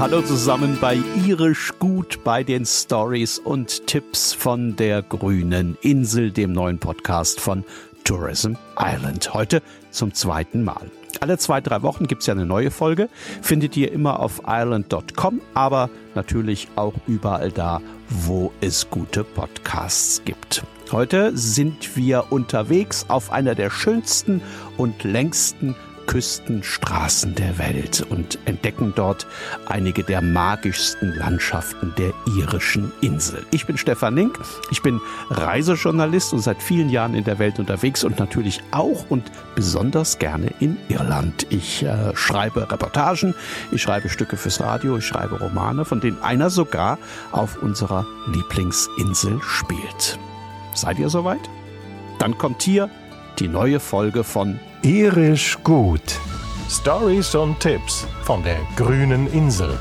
Hallo zusammen bei Irisch Gut bei den Stories und Tipps von der grünen Insel, dem neuen Podcast von Tourism Island. Heute zum zweiten Mal. Alle zwei, drei Wochen gibt es ja eine neue Folge. Findet ihr immer auf island.com, aber natürlich auch überall da, wo es gute Podcasts gibt. Heute sind wir unterwegs auf einer der schönsten und längsten Küstenstraßen der Welt und entdecken dort einige der magischsten Landschaften der irischen Insel. Ich bin Stefan Link, ich bin Reisejournalist und seit vielen Jahren in der Welt unterwegs und natürlich auch und besonders gerne in Irland. Ich äh, schreibe Reportagen, ich schreibe Stücke fürs Radio, ich schreibe Romane, von denen einer sogar auf unserer Lieblingsinsel spielt. Seid ihr soweit? Dann kommt hier die neue Folge von Irisch gut. Stories und Tipps von der grünen Insel.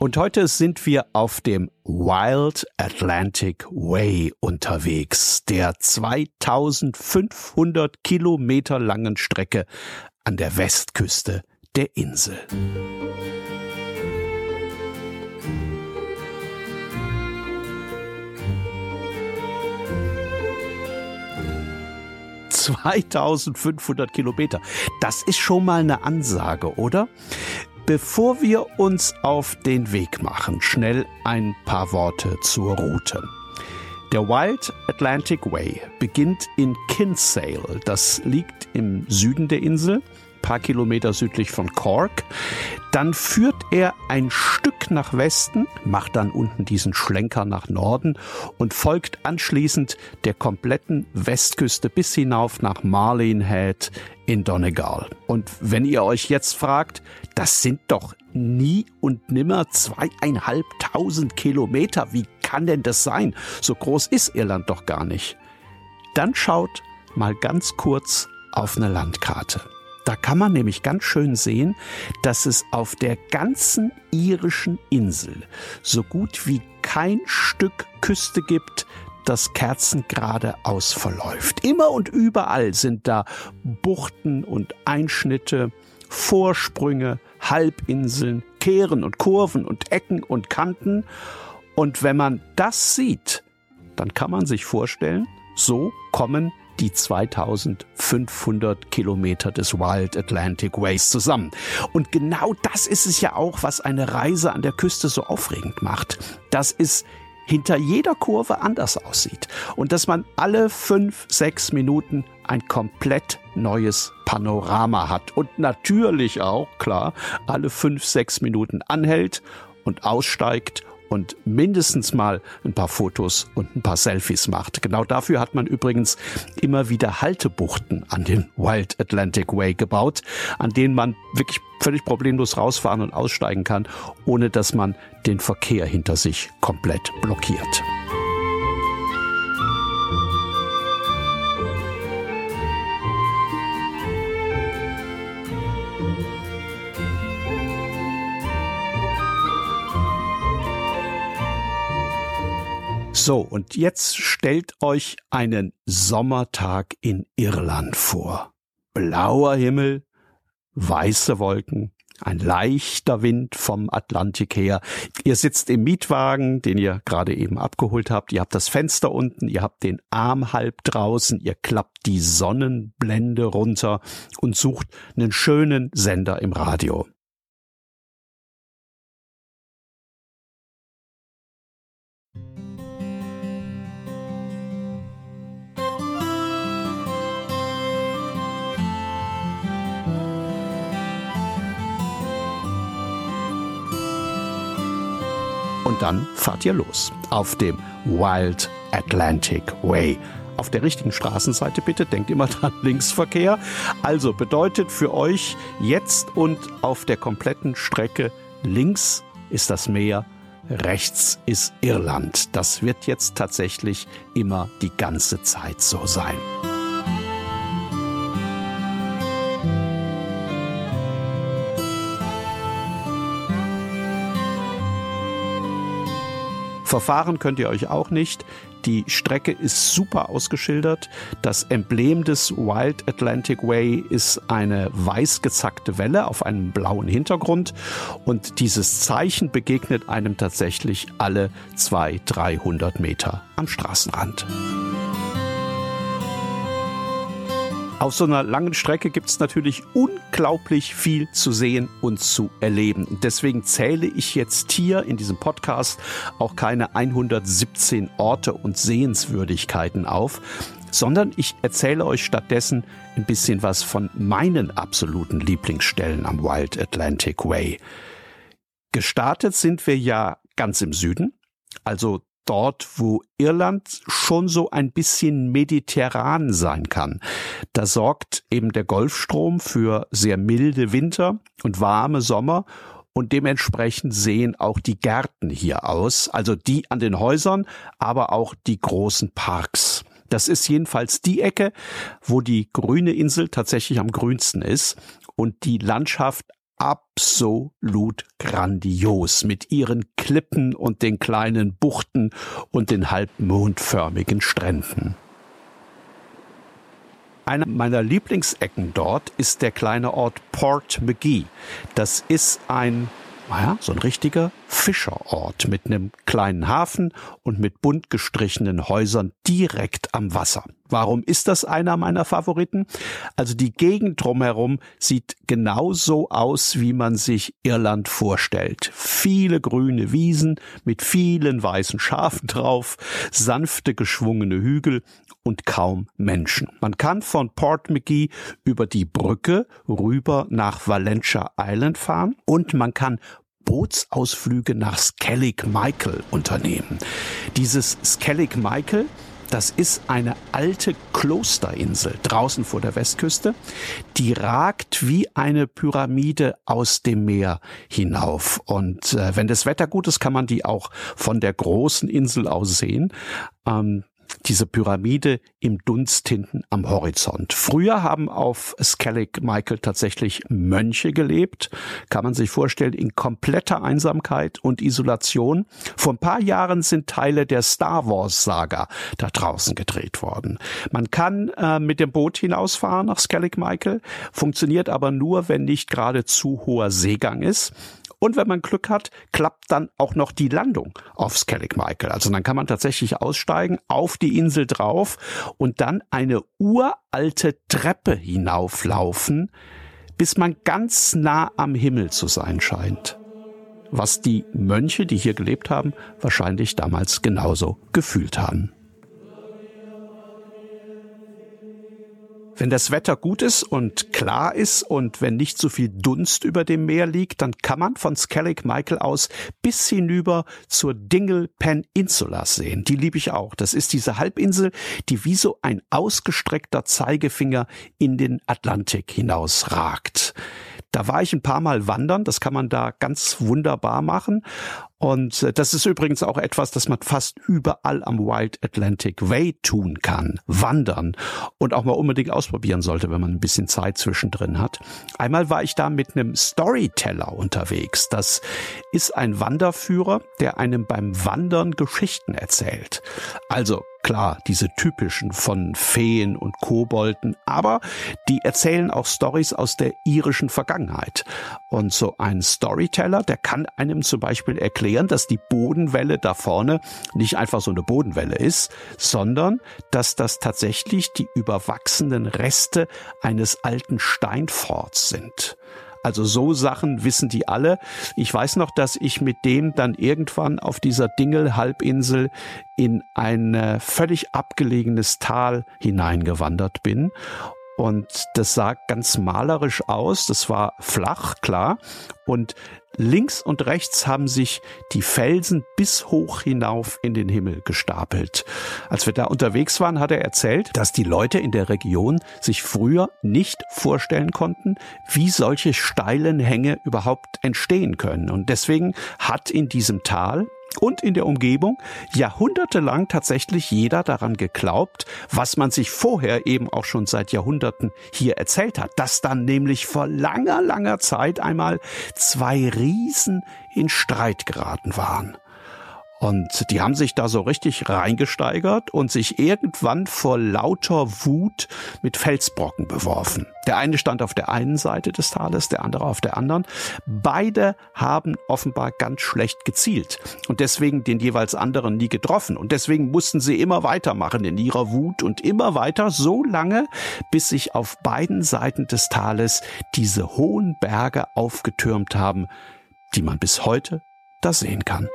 Und heute sind wir auf dem Wild Atlantic Way unterwegs, der 2500 Kilometer langen Strecke an der Westküste der Insel. 2500 Kilometer. Das ist schon mal eine Ansage, oder? Bevor wir uns auf den Weg machen, schnell ein paar Worte zur Route. Der Wild Atlantic Way beginnt in Kinsale. Das liegt im Süden der Insel paar Kilometer südlich von Cork. Dann führt er ein Stück nach Westen, macht dann unten diesen Schlenker nach Norden und folgt anschließend der kompletten Westküste bis hinauf nach Marlene Head in Donegal. Und wenn ihr euch jetzt fragt, das sind doch nie und nimmer zweieinhalbtausend Kilometer, wie kann denn das sein? So groß ist Irland doch gar nicht. Dann schaut mal ganz kurz auf eine Landkarte. Da kann man nämlich ganz schön sehen, dass es auf der ganzen irischen Insel so gut wie kein Stück Küste gibt, das kerzengerade ausverläuft. Immer und überall sind da Buchten und Einschnitte, Vorsprünge, Halbinseln, Kehren und Kurven und Ecken und Kanten. Und wenn man das sieht, dann kann man sich vorstellen, so kommen die 2500 Kilometer des Wild Atlantic Ways zusammen. Und genau das ist es ja auch, was eine Reise an der Küste so aufregend macht. Das ist hinter jeder Kurve anders aussieht und dass man alle fünf, sechs Minuten ein komplett neues Panorama hat und natürlich auch, klar, alle fünf, sechs Minuten anhält und aussteigt und mindestens mal ein paar Fotos und ein paar Selfies macht. Genau dafür hat man übrigens immer wieder Haltebuchten an den Wild Atlantic Way gebaut, an denen man wirklich völlig problemlos rausfahren und aussteigen kann, ohne dass man den Verkehr hinter sich komplett blockiert. So, und jetzt stellt euch einen Sommertag in Irland vor. Blauer Himmel, weiße Wolken, ein leichter Wind vom Atlantik her. Ihr sitzt im Mietwagen, den ihr gerade eben abgeholt habt. Ihr habt das Fenster unten, ihr habt den Arm halb draußen, ihr klappt die Sonnenblende runter und sucht einen schönen Sender im Radio. Dann fahrt ihr los auf dem Wild Atlantic Way. Auf der richtigen Straßenseite bitte, denkt immer dran, Linksverkehr. Also bedeutet für euch jetzt und auf der kompletten Strecke links ist das Meer, rechts ist Irland. Das wird jetzt tatsächlich immer die ganze Zeit so sein. Verfahren könnt ihr euch auch nicht, Die Strecke ist super ausgeschildert. Das Emblem des Wild Atlantic Way ist eine weiß gezackte Welle auf einem blauen Hintergrund. Und dieses Zeichen begegnet einem tatsächlich alle zwei, 300 Meter am Straßenrand. Auf so einer langen Strecke gibt es natürlich unglaublich viel zu sehen und zu erleben. Deswegen zähle ich jetzt hier in diesem Podcast auch keine 117 Orte und Sehenswürdigkeiten auf, sondern ich erzähle euch stattdessen ein bisschen was von meinen absoluten Lieblingsstellen am Wild Atlantic Way. Gestartet sind wir ja ganz im Süden, also dort, wo Irland schon so ein bisschen mediterran sein kann. Da sorgt eben der Golfstrom für sehr milde Winter und warme Sommer und dementsprechend sehen auch die Gärten hier aus, also die an den Häusern, aber auch die großen Parks. Das ist jedenfalls die Ecke, wo die grüne Insel tatsächlich am grünsten ist und die Landschaft absolut grandios mit ihren Klippen und den kleinen Buchten und den halbmondförmigen Stränden. Eine meiner Lieblingsecken dort ist der kleine Ort Port McGee. Das ist ein naja, so ein richtiger Fischerort mit einem kleinen Hafen und mit bunt gestrichenen Häusern direkt am Wasser. Warum ist das einer meiner Favoriten? Also die Gegend drumherum sieht genauso aus, wie man sich Irland vorstellt. Viele grüne Wiesen mit vielen weißen Schafen drauf, sanfte geschwungene Hügel und kaum Menschen. Man kann von Port McGee über die Brücke rüber nach Valentia Island fahren und man kann Bootsausflüge nach Skellig Michael unternehmen. Dieses Skellig Michael das ist eine alte Klosterinsel draußen vor der Westküste. Die ragt wie eine Pyramide aus dem Meer hinauf. Und äh, wenn das Wetter gut ist, kann man die auch von der großen Insel aus sehen. Ähm, diese Pyramide im Dunst hinten am Horizont. Früher haben auf Skellig Michael tatsächlich Mönche gelebt, kann man sich vorstellen, in kompletter Einsamkeit und Isolation. Vor ein paar Jahren sind Teile der Star Wars Saga da draußen gedreht worden. Man kann äh, mit dem Boot hinausfahren nach Skellig Michael, funktioniert aber nur, wenn nicht gerade zu hoher Seegang ist. Und wenn man Glück hat, klappt dann auch noch die Landung auf Skellig Michael. Also dann kann man tatsächlich aussteigen, auf die Insel drauf und dann eine uralte Treppe hinauflaufen, bis man ganz nah am Himmel zu sein scheint. Was die Mönche, die hier gelebt haben, wahrscheinlich damals genauso gefühlt haben. Wenn das Wetter gut ist und klar ist und wenn nicht so viel Dunst über dem Meer liegt, dann kann man von Skellig Michael aus bis hinüber zur Dingle Peninsula sehen. Die liebe ich auch. Das ist diese Halbinsel, die wie so ein ausgestreckter Zeigefinger in den Atlantik hinausragt. Da war ich ein paar Mal wandern, das kann man da ganz wunderbar machen. Und äh, das ist übrigens auch etwas, das man fast überall am Wild Atlantic Way tun kann. Wandern und auch mal unbedingt ausprobieren sollte, wenn man ein bisschen Zeit zwischendrin hat. Einmal war ich da mit einem Storyteller unterwegs. Das ist ein Wanderführer, der einem beim Wandern Geschichten erzählt. Also Klar, diese typischen von Feen und Kobolden, aber die erzählen auch Stories aus der irischen Vergangenheit. Und so ein Storyteller, der kann einem zum Beispiel erklären, dass die Bodenwelle da vorne nicht einfach so eine Bodenwelle ist, sondern dass das tatsächlich die überwachsenen Reste eines alten Steinforts sind. Also so Sachen wissen die alle. Ich weiß noch, dass ich mit dem dann irgendwann auf dieser Dingel-Halbinsel in ein äh, völlig abgelegenes Tal hineingewandert bin und das sah ganz malerisch aus. Das war flach, klar. Und links und rechts haben sich die Felsen bis hoch hinauf in den Himmel gestapelt. Als wir da unterwegs waren, hat er erzählt, dass die Leute in der Region sich früher nicht vorstellen konnten, wie solche steilen Hänge überhaupt entstehen können. Und deswegen hat in diesem Tal und in der Umgebung jahrhundertelang tatsächlich jeder daran geglaubt, was man sich vorher eben auch schon seit Jahrhunderten hier erzählt hat, dass dann nämlich vor langer, langer Zeit einmal zwei Riesen in Streit geraten waren. Und die haben sich da so richtig reingesteigert und sich irgendwann vor lauter Wut mit Felsbrocken beworfen. Der eine stand auf der einen Seite des Tales, der andere auf der anderen. Beide haben offenbar ganz schlecht gezielt und deswegen den jeweils anderen nie getroffen. Und deswegen mussten sie immer weitermachen in ihrer Wut und immer weiter, so lange, bis sich auf beiden Seiten des Tales diese hohen Berge aufgetürmt haben, die man bis heute da sehen kann.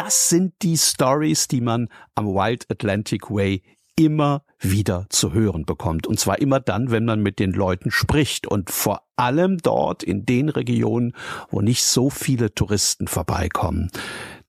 Das sind die Stories, die man am Wild Atlantic Way immer wieder zu hören bekommt. Und zwar immer dann, wenn man mit den Leuten spricht und vor allem dort in den Regionen, wo nicht so viele Touristen vorbeikommen.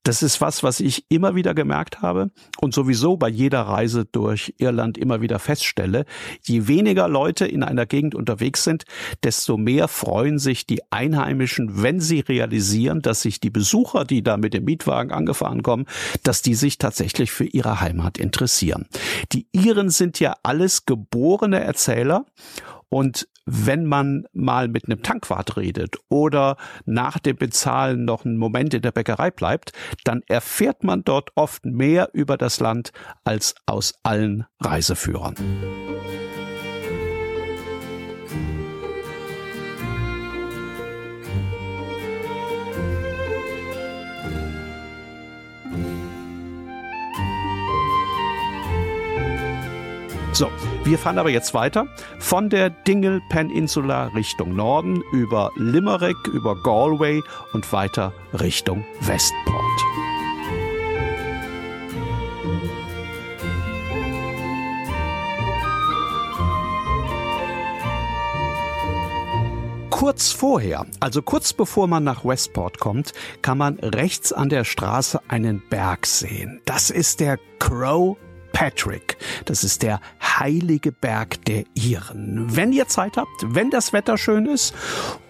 Das ist was, was ich immer wieder gemerkt habe und sowieso bei jeder Reise durch Irland immer wieder feststelle. Je weniger Leute in einer Gegend unterwegs sind, desto mehr freuen sich die Einheimischen, wenn sie realisieren, dass sich die Besucher, die da mit dem Mietwagen angefahren kommen, dass die sich tatsächlich für ihre Heimat interessieren. Die Iren sind ja alles geborene Erzähler und wenn man mal mit einem Tankwart redet oder nach dem Bezahlen noch einen Moment in der Bäckerei bleibt, dann erfährt man dort oft mehr über das Land als aus allen Reiseführern. So, wir fahren aber jetzt weiter von der Dingle Peninsula Richtung Norden über Limerick, über Galway und weiter Richtung Westport. kurz vorher, also kurz bevor man nach Westport kommt, kann man rechts an der Straße einen Berg sehen. Das ist der Crow Patrick. Das ist der heilige Berg der Iren. Wenn ihr Zeit habt, wenn das Wetter schön ist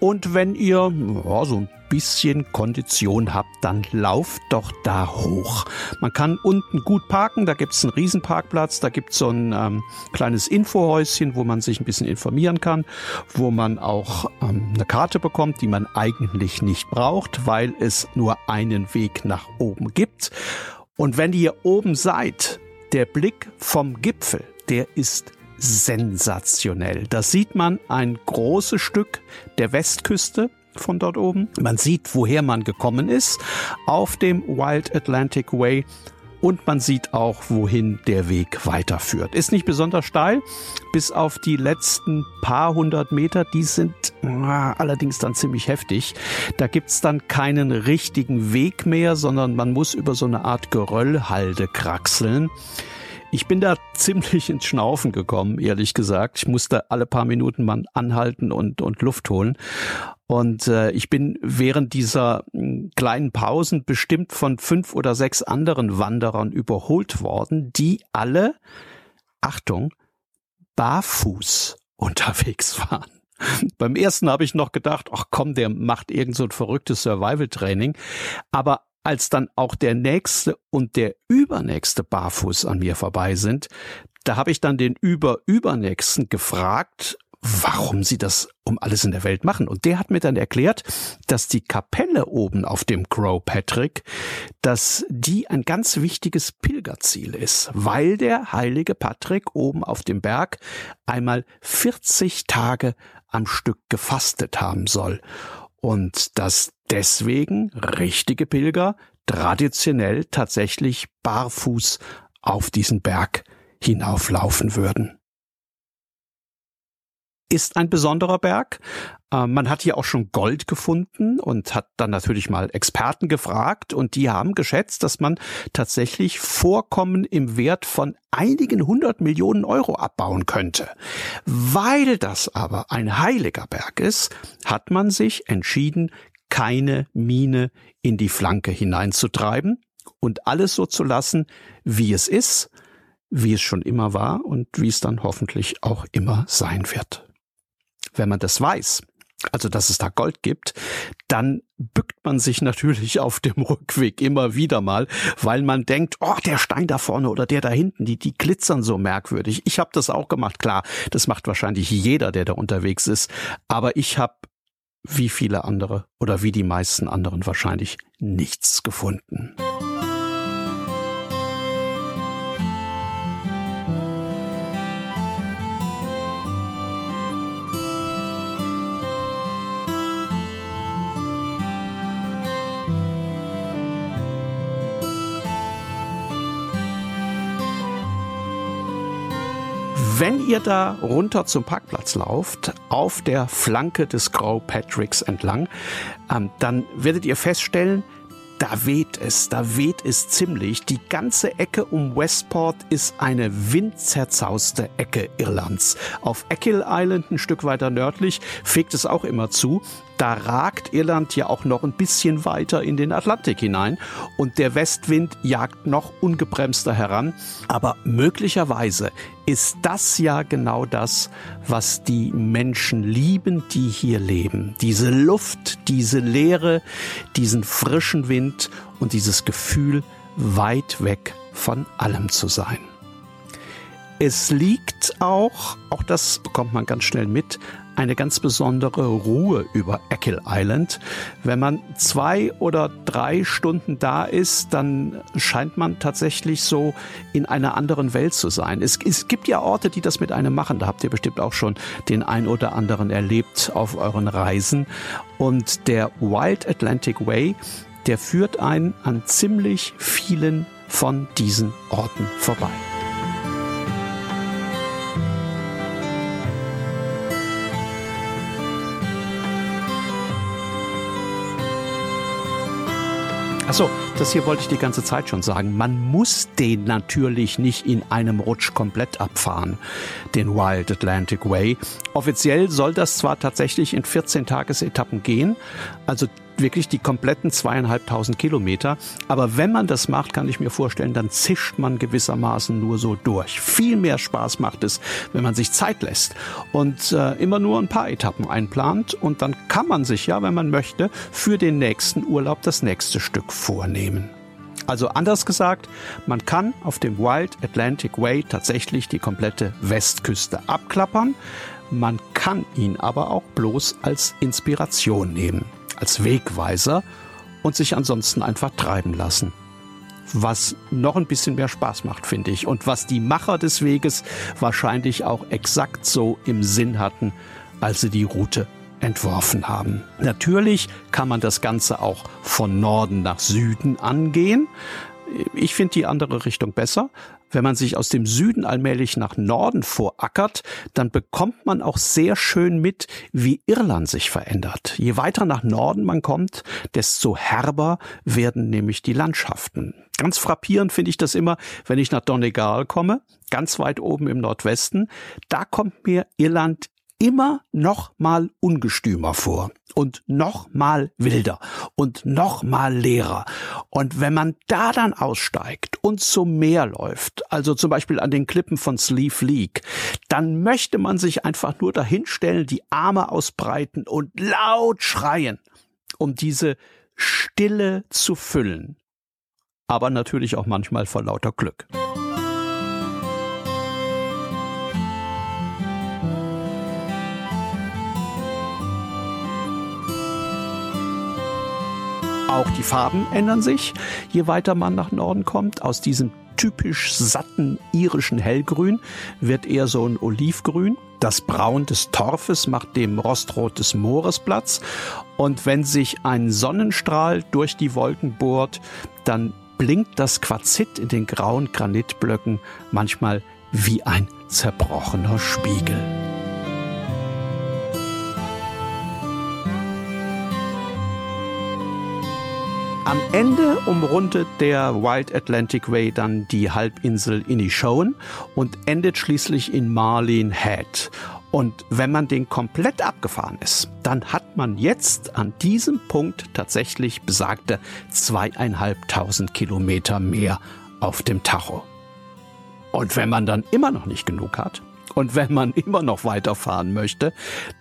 und wenn ihr ja, so ein bisschen Kondition habt, dann lauft doch da hoch. Man kann unten gut parken, da gibt's einen Riesenparkplatz, da gibt's so ein ähm, kleines Infohäuschen, wo man sich ein bisschen informieren kann, wo man auch ähm, eine Karte bekommt, die man eigentlich nicht braucht, weil es nur einen Weg nach oben gibt. Und wenn ihr oben seid, der Blick vom Gipfel, der ist sensationell. Da sieht man ein großes Stück der Westküste von dort oben. Man sieht, woher man gekommen ist auf dem Wild Atlantic Way und man sieht auch, wohin der Weg weiterführt. Ist nicht besonders steil, bis auf die letzten paar hundert Meter, die sind ah, allerdings dann ziemlich heftig. Da gibt's dann keinen richtigen Weg mehr, sondern man muss über so eine Art Geröllhalde kraxeln. Ich bin da ziemlich ins Schnaufen gekommen, ehrlich gesagt. Ich musste alle paar Minuten mal anhalten und, und Luft holen. Und äh, ich bin während dieser hm, kleinen Pausen bestimmt von fünf oder sechs anderen Wanderern überholt worden, die alle, Achtung, barfuß unterwegs waren. Beim ersten habe ich noch gedacht, ach komm, der macht irgend so ein verrücktes Survival-Training. Aber als dann auch der nächste und der übernächste barfuß an mir vorbei sind, da habe ich dann den überübernächsten gefragt, warum sie das um alles in der Welt machen. Und der hat mir dann erklärt, dass die Kapelle oben auf dem Crow Patrick, dass die ein ganz wichtiges Pilgerziel ist, weil der heilige Patrick oben auf dem Berg einmal 40 Tage am Stück gefastet haben soll und dass deswegen richtige Pilger traditionell tatsächlich barfuß auf diesen Berg hinauflaufen würden ist ein besonderer Berg. Ähm, man hat hier auch schon Gold gefunden und hat dann natürlich mal Experten gefragt und die haben geschätzt, dass man tatsächlich Vorkommen im Wert von einigen hundert Millionen Euro abbauen könnte. Weil das aber ein heiliger Berg ist, hat man sich entschieden, keine Mine in die Flanke hineinzutreiben und alles so zu lassen, wie es ist, wie es schon immer war und wie es dann hoffentlich auch immer sein wird wenn man das weiß, also dass es da Gold gibt, dann bückt man sich natürlich auf dem Rückweg immer wieder mal, weil man denkt, oh, der Stein da vorne oder der da hinten, die, die glitzern so merkwürdig. Ich habe das auch gemacht, klar, das macht wahrscheinlich jeder, der da unterwegs ist, aber ich habe wie viele andere oder wie die meisten anderen wahrscheinlich nichts gefunden. Wenn ihr da runter zum Parkplatz lauft, auf der Flanke des Grau Patricks entlang, ähm, dann werdet ihr feststellen, da weht es, da weht es ziemlich. Die ganze Ecke um Westport ist eine windzerzauste Ecke Irlands. Auf Eckhill Island, ein Stück weiter nördlich, fegt es auch immer zu da ragt Irland ja auch noch ein bisschen weiter in den Atlantik hinein und der Westwind jagt noch ungebremster heran. Aber möglicherweise ist das ja genau das, was die Menschen lieben, die hier leben. Diese Luft, diese Leere, diesen frischen Wind und dieses Gefühl, weit weg von allem zu sein. Es liegt auch, auch das bekommt man ganz schnell mit, eine ganz besondere Ruhe über Eckle Island. Wenn man zwei oder drei Stunden da ist, dann scheint man tatsächlich so in einer anderen Welt zu sein. Es, es gibt ja Orte, die das mit einem machen. Da habt ihr bestimmt auch schon den ein oder anderen erlebt auf euren Reisen. Und der Wild Atlantic Way, der führt einen an ziemlich vielen von diesen Orten vorbei. Achso, das hier wollte ich die ganze Zeit schon sagen. Man muss den natürlich nicht in einem Rutsch komplett abfahren, den Wild Atlantic Way. Offiziell soll das zwar tatsächlich in 14 Tagesetappen gehen, also wirklich die kompletten zweieinhalbtausend Kilometer. Aber wenn man das macht, kann ich mir vorstellen, dann zischt man gewissermaßen nur so durch. Viel mehr Spaß macht es, wenn man sich Zeit lässt und äh, immer nur ein paar Etappen einplant. Und dann kann man sich ja, wenn man möchte, für den nächsten Urlaub das nächste Stück vornehmen. Also anders gesagt, man kann auf dem Wild Atlantic Way tatsächlich die komplette Westküste abklappern. Man kann ihn aber auch bloß als Inspiration nehmen als Wegweiser und sich ansonsten einfach treiben lassen. Was noch ein bisschen mehr Spaß macht, finde ich. Und was die Macher des Weges wahrscheinlich auch exakt so im Sinn hatten, als sie die Route entworfen haben. Natürlich kann man das Ganze auch von Norden nach Süden angehen. Ich finde die andere Richtung besser. Wenn man sich aus dem Süden allmählich nach Norden vorackert, dann bekommt man auch sehr schön mit, wie Irland sich verändert. Je weiter nach Norden man kommt, desto herber werden nämlich die Landschaften. Ganz frappierend finde ich das immer, wenn ich nach Donegal komme, ganz weit oben im Nordwesten. Da kommt mir Irland immer noch mal ungestümer vor und noch mal wilder und noch mal leerer. Und wenn man da dann aussteigt und zum Meer läuft, also zum Beispiel an den Klippen von Sleeve League, dann möchte man sich einfach nur dahinstellen, die Arme ausbreiten und laut schreien, um diese Stille zu füllen. Aber natürlich auch manchmal vor lauter Glück. Auch die Farben ändern sich, je weiter man nach Norden kommt. Aus diesem typisch satten irischen Hellgrün wird eher so ein Olivgrün. Das Braun des Torfes macht dem Rostrot des Moores Platz. Und wenn sich ein Sonnenstrahl durch die Wolken bohrt, dann blinkt das Quarzit in den grauen Granitblöcken manchmal wie ein zerbrochener Spiegel. Am Ende umrundet der Wild Atlantic Way dann die Halbinsel Inishowen und endet schließlich in Marlene Head. Und wenn man den komplett abgefahren ist, dann hat man jetzt an diesem Punkt tatsächlich besagte zweieinhalbtausend Kilometer mehr auf dem Tacho. Und wenn man dann immer noch nicht genug hat und wenn man immer noch weiterfahren möchte,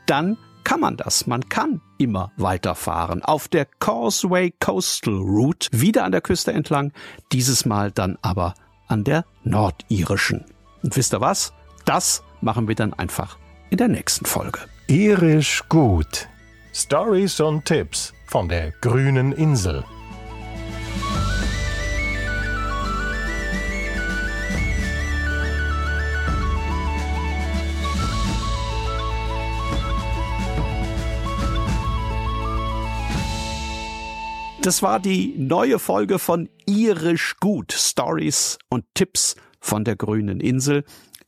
dann kann man das. Man kann immer weiterfahren. Auf der Causeway Coastal Route, wieder an der Küste entlang, dieses Mal dann aber an der nordirischen. Und wisst ihr was? Das machen wir dann einfach in der nächsten Folge. Irisch gut. Stories und Tipps von der grünen Insel. Das war die neue Folge von Irisch Gut, Stories und Tipps von der grünen Insel.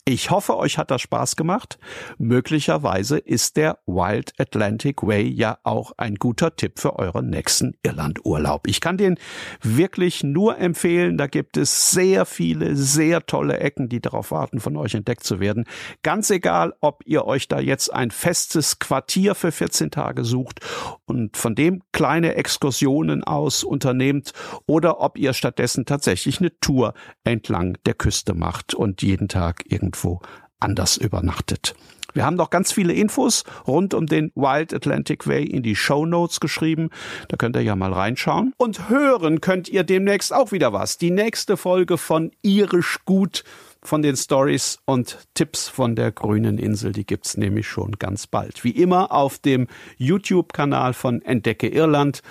Ich hoffe, euch hat das Spaß gemacht. Möglicherweise ist der Wild Atlantic Way ja auch ein guter Tipp für euren nächsten Irlandurlaub. Ich kann den wirklich nur empfehlen. Da gibt es sehr viele, sehr tolle Ecken, die darauf warten, von euch entdeckt zu werden. Ganz egal, ob ihr euch da jetzt ein festes Quartier für 14 Tage sucht und von dem kleine Exkursionen aus unternehmt oder ob ihr stattdessen tatsächlich eine Tour entlang der Küste macht und jeden Tag irgendwie irgendwo anders übernachtet. Wir haben noch ganz viele Infos rund um den Wild Atlantic Way in die Show Notes geschrieben. Da könnt ihr ja mal reinschauen. Und hören könnt ihr demnächst auch wieder was. Die nächste Folge von Irisch Gut von den Stories und Tipps von der grünen Insel, die gibt's nämlich schon ganz bald. Wie immer auf dem YouTube-Kanal von Entdecke Irland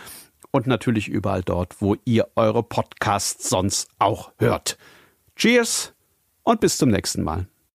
und natürlich überall dort, wo ihr eure Podcasts sonst auch hört. Cheers und bis zum nächsten Mal.